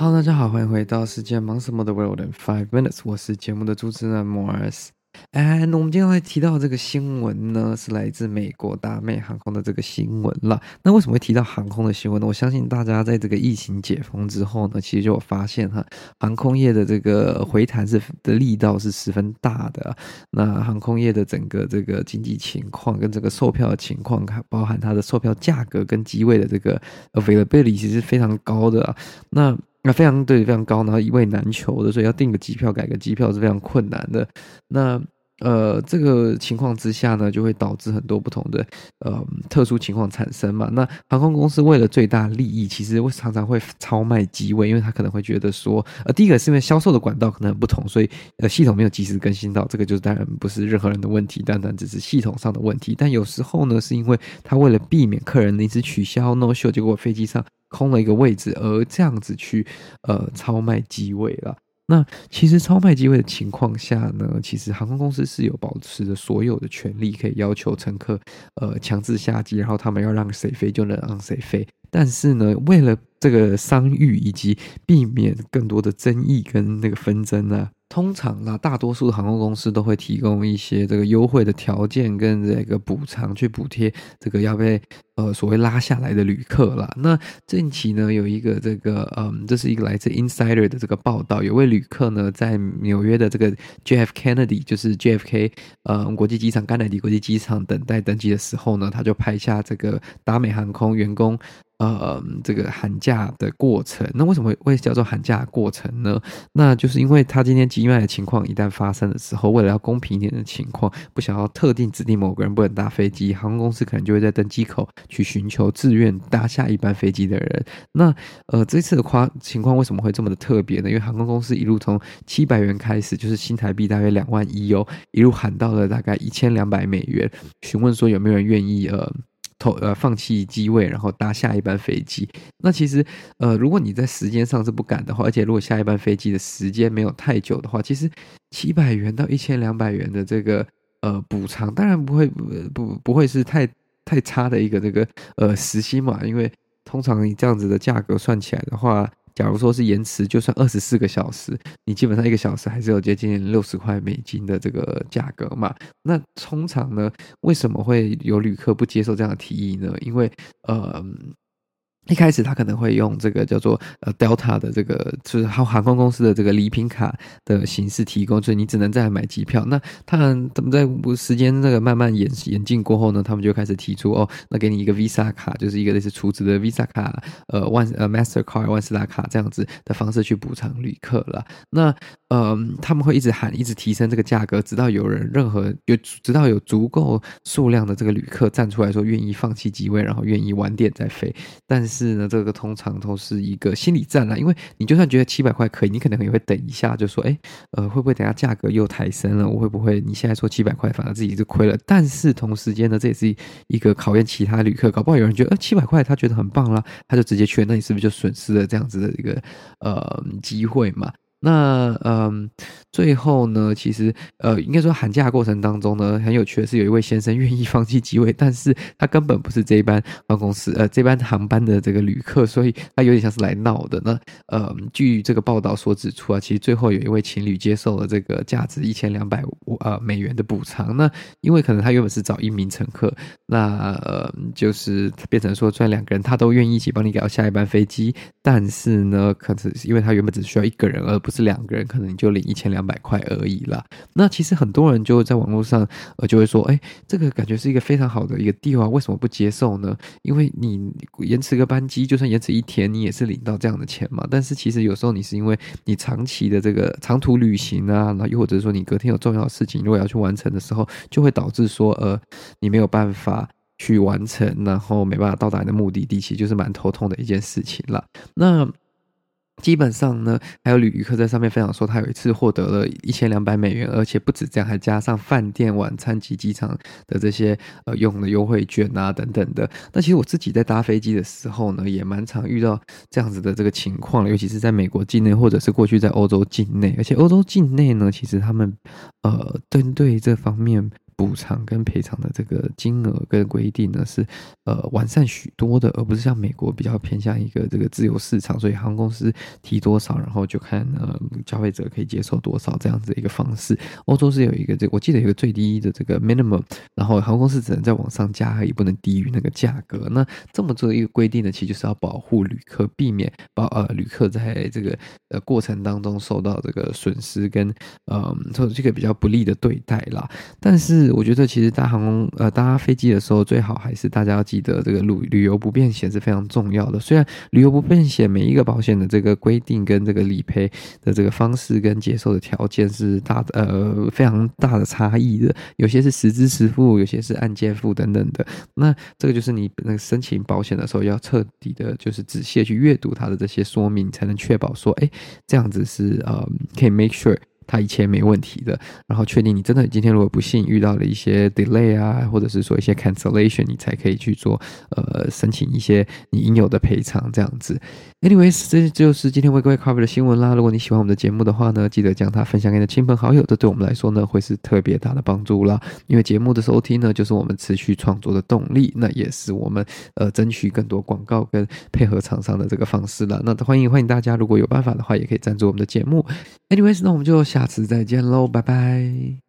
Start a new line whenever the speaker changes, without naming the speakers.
Hello，大家好，欢迎回到世界忙什么的 World in Five Minutes，我是节目的主持人 Morris。哎，那我们今天会提到这个新闻呢，是来自美国达美航空的这个新闻了。那为什么会提到航空的新闻呢？我相信大家在这个疫情解封之后呢，其实就有发现哈，航空业的这个回弹是的力道是十分大的。那航空业的整个这个经济情况跟这个售票的情况，包含它的售票价格跟机位的这个 availability 其实是非常高的。那那非常对，非常高，然后一位难求的，所以要订个机票、改个机票是非常困难的。那呃，这个情况之下呢，就会导致很多不同的呃特殊情况产生嘛。那航空公司为了最大利益，其实会常常会超卖机位，因为他可能会觉得说，呃，第一个是因为销售的管道可能不同，所以呃系统没有及时更新到，这个就是当然不是任何人的问题，单单只是系统上的问题。但有时候呢，是因为他为了避免客人临时取消 no show，结果飞机上。空了一个位置，而这样子去呃超卖机位了。那其实超卖机位的情况下呢，其实航空公司是有保持着所有的权利，可以要求乘客呃强制下机，然后他们要让谁飞就能让谁飞。但是呢，为了这个商誉以及避免更多的争议跟那个纷争呢。通常啦，大多数航空公司都会提供一些这个优惠的条件跟这个补偿，去补贴这个要被呃所谓拉下来的旅客啦。那近期呢，有一个这个嗯，这是一个来自 Insider 的这个报道，有位旅客呢在纽约的这个 JF Kennedy，就是 JFK 呃国际机场甘乃迪国际机场等待登机的时候呢，他就拍下这个达美航空员工。呃，这个喊价的过程，那为什么会叫做喊价过程呢？那就是因为他今天机卖的情况一旦发生的时候，为了要公平一点的情况，不想要特定指定某个人不能搭飞机，航空公司可能就会在登机口去寻求自愿搭下一班飞机的人。那呃，这次的夸情况为什么会这么的特别呢？因为航空公司一路从七百元开始，就是新台币大约两万一哦，一路喊到了大概一千两百美元，询问说有没有人愿意呃。投呃放弃机位，然后搭下一班飞机。那其实呃，如果你在时间上是不赶的话，而且如果下一班飞机的时间没有太久的话，其实七百元到一千两百元的这个呃补偿，当然不会不不不会是太太差的一个这个呃时薪嘛，因为通常以这样子的价格算起来的话。假如说是延迟，就算二十四个小时，你基本上一个小时还是有接近六十块美金的这个价格嘛。那通常呢，为什么会有旅客不接受这样的提议呢？因为呃。一开始他可能会用这个叫做呃 Delta 的这个就是航航空公司的这个礼品卡的形式提供，所以你只能再买机票。那他们他们在时间那个慢慢演演进过后呢，他们就开始提出哦，那给你一个 Visa 卡，就是一个类似储值的 Visa 卡，呃万呃 Mastercard 万事达卡这样子的方式去补偿旅客了。那、呃，他们会一直喊，一直提升这个价格，直到有人任何有直到有足够数量的这个旅客站出来说愿意放弃机位，然后愿意晚点再飞，但是。是呢，这个通常都是一个心理战啦，因为你就算觉得七百块可以，你可能也会等一下，就说，哎，呃，会不会等下价格又抬升了？我会不会你现在说七百块，反而自己就亏了？但是同时间呢，这也是一个考验其他旅客，搞不好有人觉得，呃，七百块他觉得很棒啦，他就直接去，那你是不是就损失了这样子的一个呃机会嘛？那嗯，最后呢，其实呃，应该说喊价过程当中呢，很有趣的是，有一位先生愿意放弃机位，但是他根本不是这一班航空公司呃这班航班的这个旅客，所以他有点像是来闹的。那呃，据这个报道所指出啊，其实最后有一位情侣接受了这个价值一千两百五呃美元的补偿。那因为可能他原本是找一名乘客，那呃就是变成说，虽然两个人他都愿意一起帮你改到下一班飞机，但是呢，可能是因为他原本只需要一个人而。不是两个人，可能就领一千两百块而已啦。那其实很多人就在网络上，呃，就会说，哎，这个感觉是一个非常好的一个 deal 啊，为什么不接受呢？因为你延迟个班机，就算延迟一天，你也是领到这样的钱嘛。但是其实有时候你是因为你长期的这个长途旅行啊，那又或者说你隔天有重要的事情，如果要去完成的时候，就会导致说，呃，你没有办法去完成，然后没办法到达你的目的地，其实就是蛮头痛的一件事情了。那基本上呢，还有旅客在上面分享说，他有一次获得了一千两百美元，而且不止这样，还加上饭店晚餐及机场的这些呃用的优惠券啊等等的。那其实我自己在搭飞机的时候呢，也蛮常遇到这样子的这个情况，尤其是在美国境内，或者是过去在欧洲境内。而且欧洲境内呢，其实他们呃针对这方面。补偿跟赔偿的这个金额跟规定呢是呃完善许多的，而不是像美国比较偏向一个这个自由市场，所以航空公司提多少，然后就看呃消费者可以接受多少这样子的一个方式。欧洲是有一个这我记得有一个最低的这个 minimum，然后航空公司只能再往上加，也不能低于那个价格。那这么做的一个规定呢，其实就是要保护旅客，避免保呃旅客在这个呃过程当中受到这个损失跟呃受这个比较不利的对待啦。但是我觉得其实搭航空呃搭飞机的时候，最好还是大家要记得这个旅旅游不便险是非常重要的。虽然旅游不便险每一个保险的这个规定跟这个理赔的这个方式跟接受的条件是大呃非常大的差异的，有些是实支实付，有些是按件付等等的。那这个就是你那个申请保险的时候要彻底的，就是仔细去阅读它的这些说明，才能确保说，哎，这样子是呃可以 make sure。他一切没问题的，然后确定你真的今天如果不幸遇到了一些 delay 啊，或者是说一些 cancellation，你才可以去做呃申请一些你应有的赔偿这样子。Anyways，这就是今天为各位 cover 的新闻啦。如果你喜欢我们的节目的话呢，记得将它分享给你的亲朋好友，这对我们来说呢会是特别大的帮助啦。因为节目的收听呢就是我们持续创作的动力，那也是我们呃争取更多广告跟配合厂商的这个方式了。那欢迎欢迎大家，如果有办法的话，也可以赞助我们的节目。Anyways，那我们就下次再见喽，拜拜。